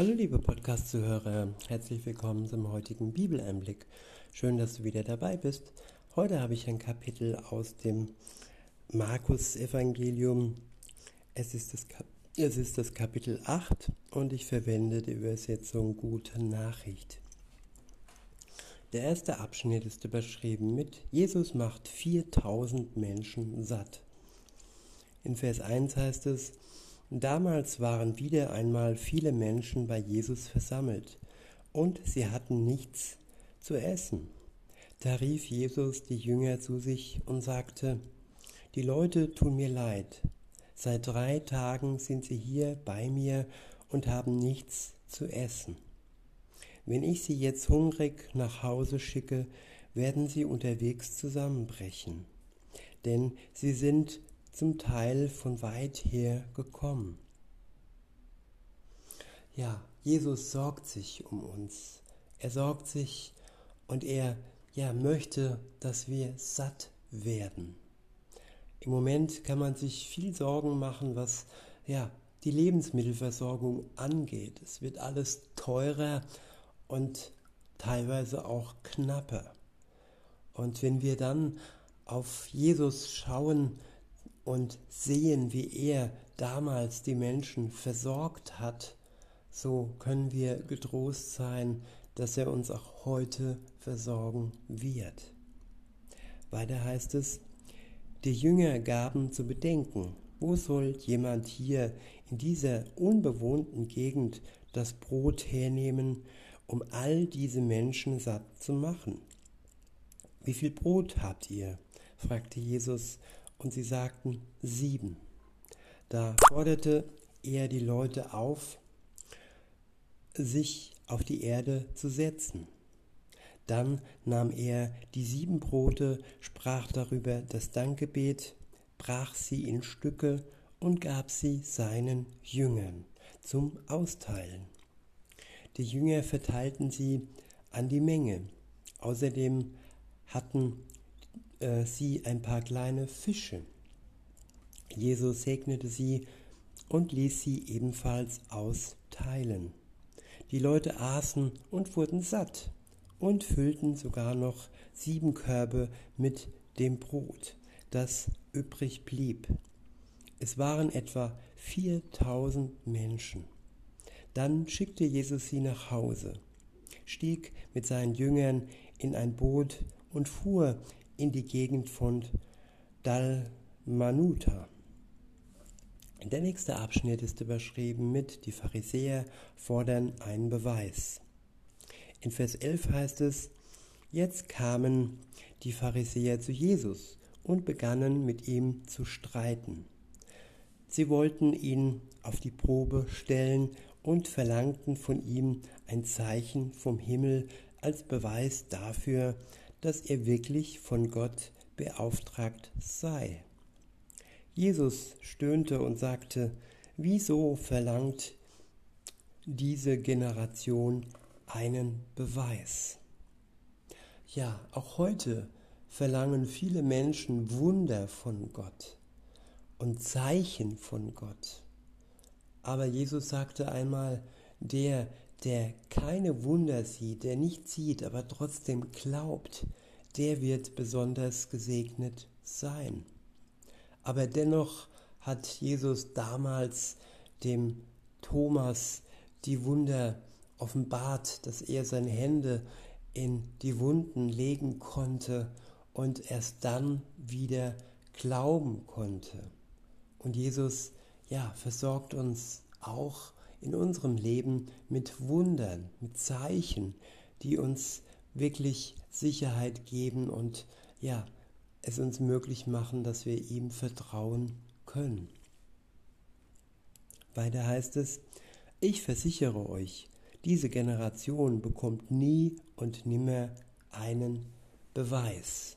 Hallo liebe Podcast-Zuhörer, herzlich willkommen zum heutigen Bibeleinblick. Schön, dass du wieder dabei bist. Heute habe ich ein Kapitel aus dem Markus-Evangelium. Es, ist das es ist das Kapitel 8 und ich verwende die Übersetzung Gute Nachricht. Der erste Abschnitt ist überschrieben mit Jesus macht 4000 Menschen satt. In Vers 1 heißt es, Damals waren wieder einmal viele Menschen bei Jesus versammelt, und sie hatten nichts zu essen. Da rief Jesus die Jünger zu sich und sagte, Die Leute tun mir leid. Seit drei Tagen sind sie hier bei mir und haben nichts zu essen. Wenn ich sie jetzt hungrig nach Hause schicke, werden sie unterwegs zusammenbrechen, denn sie sind zum Teil von weit her gekommen. Ja, Jesus sorgt sich um uns. Er sorgt sich und er ja, möchte, dass wir satt werden. Im Moment kann man sich viel Sorgen machen, was ja, die Lebensmittelversorgung angeht. Es wird alles teurer und teilweise auch knapper. Und wenn wir dann auf Jesus schauen, und sehen, wie er damals die Menschen versorgt hat, so können wir getrost sein, dass er uns auch heute versorgen wird. Weiter heißt es, die Jünger gaben zu bedenken, wo soll jemand hier in dieser unbewohnten Gegend das Brot hernehmen, um all diese Menschen satt zu machen? Wie viel Brot habt ihr? fragte Jesus und sie sagten sieben. Da forderte er die Leute auf, sich auf die Erde zu setzen. Dann nahm er die sieben Brote, sprach darüber das Dankgebet, brach sie in Stücke und gab sie seinen Jüngern zum Austeilen. Die Jünger verteilten sie an die Menge. Außerdem hatten äh, sie ein paar kleine Fische. Jesus segnete sie und ließ sie ebenfalls austeilen. Die Leute aßen und wurden satt und füllten sogar noch sieben Körbe mit dem Brot, das übrig blieb. Es waren etwa 4000 Menschen. Dann schickte Jesus sie nach Hause, stieg mit seinen Jüngern in ein Boot und fuhr in die Gegend von Dalmanuta. Der nächste Abschnitt ist überschrieben mit Die Pharisäer fordern einen Beweis. In Vers 11 heißt es, Jetzt kamen die Pharisäer zu Jesus und begannen mit ihm zu streiten. Sie wollten ihn auf die Probe stellen und verlangten von ihm ein Zeichen vom Himmel als Beweis dafür, dass er wirklich von Gott beauftragt sei. Jesus stöhnte und sagte, wieso verlangt diese Generation einen Beweis? Ja, auch heute verlangen viele Menschen Wunder von Gott und Zeichen von Gott. Aber Jesus sagte einmal, der, der keine Wunder sieht, der nicht sieht, aber trotzdem glaubt, der wird besonders gesegnet sein. Aber dennoch hat Jesus damals dem Thomas die Wunder offenbart, dass er seine Hände in die Wunden legen konnte und erst dann wieder glauben konnte. Und Jesus, ja, versorgt uns auch in unserem Leben mit Wundern, mit Zeichen, die uns wirklich Sicherheit geben und ja, es uns möglich machen, dass wir ihm vertrauen können. Weiter heißt es, ich versichere euch, diese Generation bekommt nie und nimmer einen Beweis.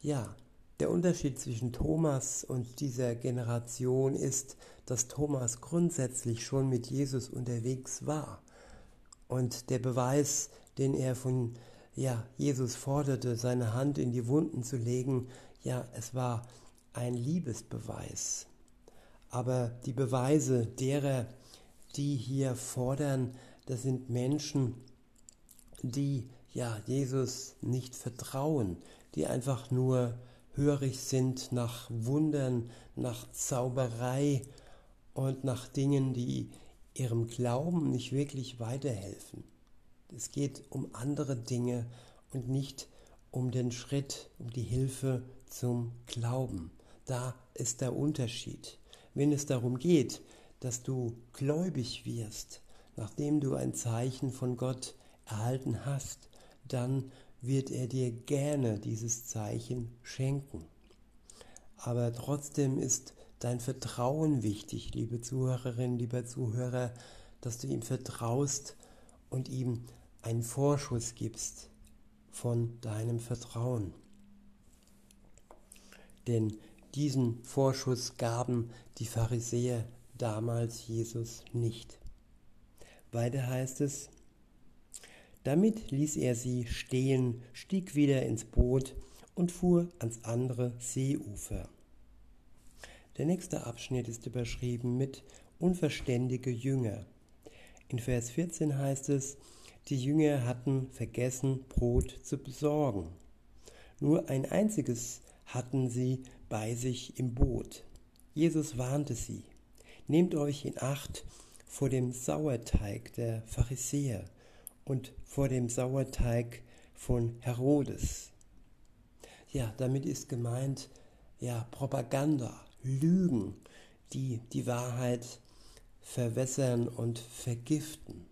Ja, der Unterschied zwischen Thomas und dieser Generation ist, dass Thomas grundsätzlich schon mit Jesus unterwegs war. Und der Beweis, den er von ja, Jesus forderte, seine Hand in die Wunden zu legen, ja, es war ein Liebesbeweis. Aber die Beweise derer, die hier fordern, das sind Menschen, die ja Jesus nicht vertrauen, die einfach nur hörig sind nach Wundern, nach Zauberei und nach Dingen, die ihrem Glauben nicht wirklich weiterhelfen. Es geht um andere Dinge und nicht um den Schritt, um die Hilfe zum Glauben. Da ist der Unterschied. Wenn es darum geht, dass du gläubig wirst, nachdem du ein Zeichen von Gott erhalten hast, dann wird er dir gerne dieses Zeichen schenken. Aber trotzdem ist dein Vertrauen wichtig, liebe Zuhörerin, lieber Zuhörer, dass du ihm vertraust und ihm einen Vorschuss gibst von deinem Vertrauen. Denn diesen Vorschuss gaben die Pharisäer damals Jesus nicht. Weiter heißt es, damit ließ er sie stehen, stieg wieder ins Boot und fuhr ans andere Seeufer. Der nächste Abschnitt ist überschrieben mit unverständige Jünger. In Vers 14 heißt es, die Jünger hatten vergessen, Brot zu besorgen. Nur ein einziges hatten sie bei sich im Boot. Jesus warnte sie, nehmt euch in Acht vor dem Sauerteig der Pharisäer und vor dem Sauerteig von Herodes. Ja, damit ist gemeint, ja, Propaganda, Lügen, die die Wahrheit verwässern und vergiften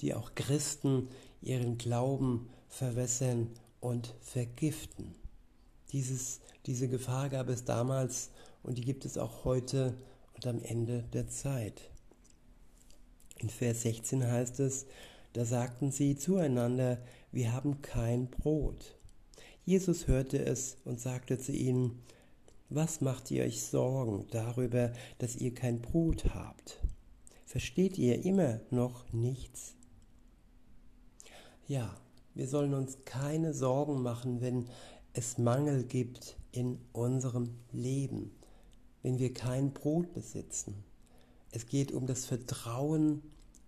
die auch Christen ihren Glauben verwässern und vergiften. Dieses, diese Gefahr gab es damals und die gibt es auch heute und am Ende der Zeit. In Vers 16 heißt es, da sagten sie zueinander, wir haben kein Brot. Jesus hörte es und sagte zu ihnen, was macht ihr euch Sorgen darüber, dass ihr kein Brot habt? Versteht ihr immer noch nichts? Ja, wir sollen uns keine Sorgen machen, wenn es Mangel gibt in unserem Leben, wenn wir kein Brot besitzen. Es geht um das Vertrauen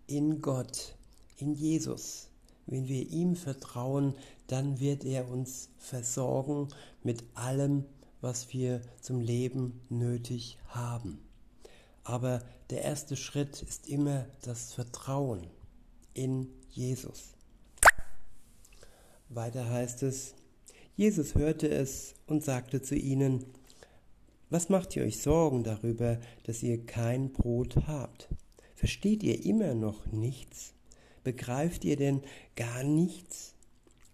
in Gott, in Jesus. Wenn wir ihm vertrauen, dann wird er uns versorgen mit allem, was wir zum Leben nötig haben. Aber der erste Schritt ist immer das Vertrauen in Jesus. Weiter heißt es, Jesus hörte es und sagte zu ihnen, was macht ihr euch Sorgen darüber, dass ihr kein Brot habt? Versteht ihr immer noch nichts? Begreift ihr denn gar nichts?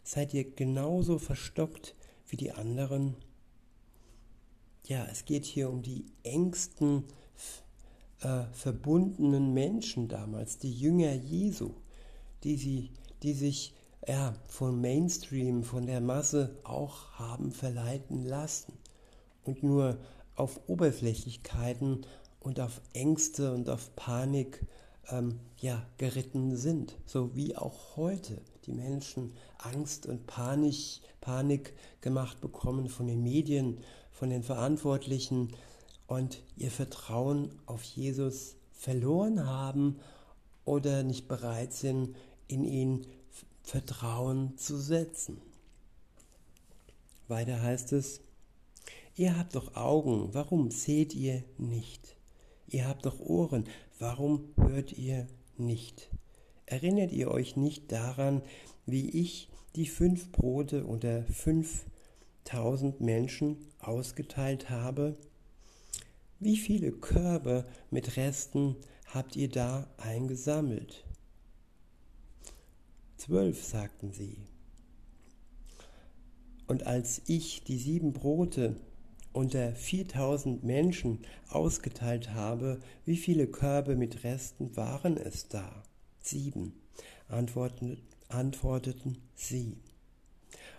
Seid ihr genauso verstockt wie die anderen? Ja, es geht hier um die engsten äh, verbundenen Menschen damals, die Jünger Jesu, die, sie, die sich ja, vom Mainstream, von der Masse auch haben verleiten lassen und nur auf Oberflächlichkeiten und auf Ängste und auf Panik ähm, ja, geritten sind, so wie auch heute die Menschen Angst und Panik, Panik gemacht bekommen von den Medien, von den Verantwortlichen und ihr Vertrauen auf Jesus verloren haben oder nicht bereit sind, in ihn Vertrauen zu setzen. Weiter heißt es, ihr habt doch Augen, warum seht ihr nicht? Ihr habt doch Ohren, warum hört ihr nicht? Erinnert ihr euch nicht daran, wie ich die fünf Brote unter fünftausend Menschen ausgeteilt habe? Wie viele Körbe mit Resten habt ihr da eingesammelt? Zwölf, sagten sie. Und als ich die sieben Brote unter viertausend Menschen ausgeteilt habe, wie viele Körbe mit Resten waren es da? Sieben, antworteten sie.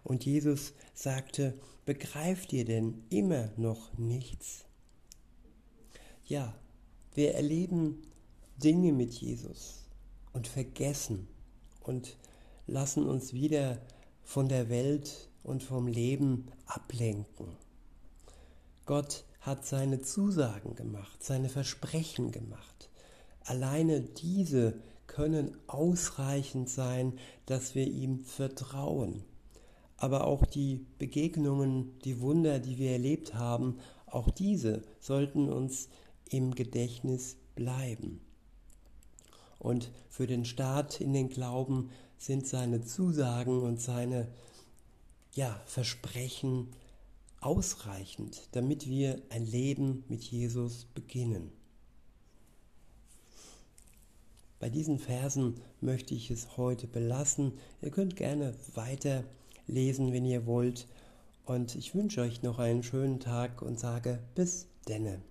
Und Jesus sagte, begreift ihr denn immer noch nichts? Ja, wir erleben Dinge mit Jesus und vergessen und lassen uns wieder von der Welt und vom Leben ablenken. Gott hat seine Zusagen gemacht, seine Versprechen gemacht. alleine diese können ausreichend sein, dass wir ihm vertrauen. Aber auch die Begegnungen, die Wunder, die wir erlebt haben, auch diese sollten uns im Gedächtnis bleiben. Und für den Staat in den Glauben sind seine Zusagen und seine ja, Versprechen ausreichend, damit wir ein Leben mit Jesus beginnen. Bei diesen Versen möchte ich es heute belassen. Ihr könnt gerne weiter lesen, wenn ihr wollt. Und ich wünsche euch noch einen schönen Tag und sage bis denne.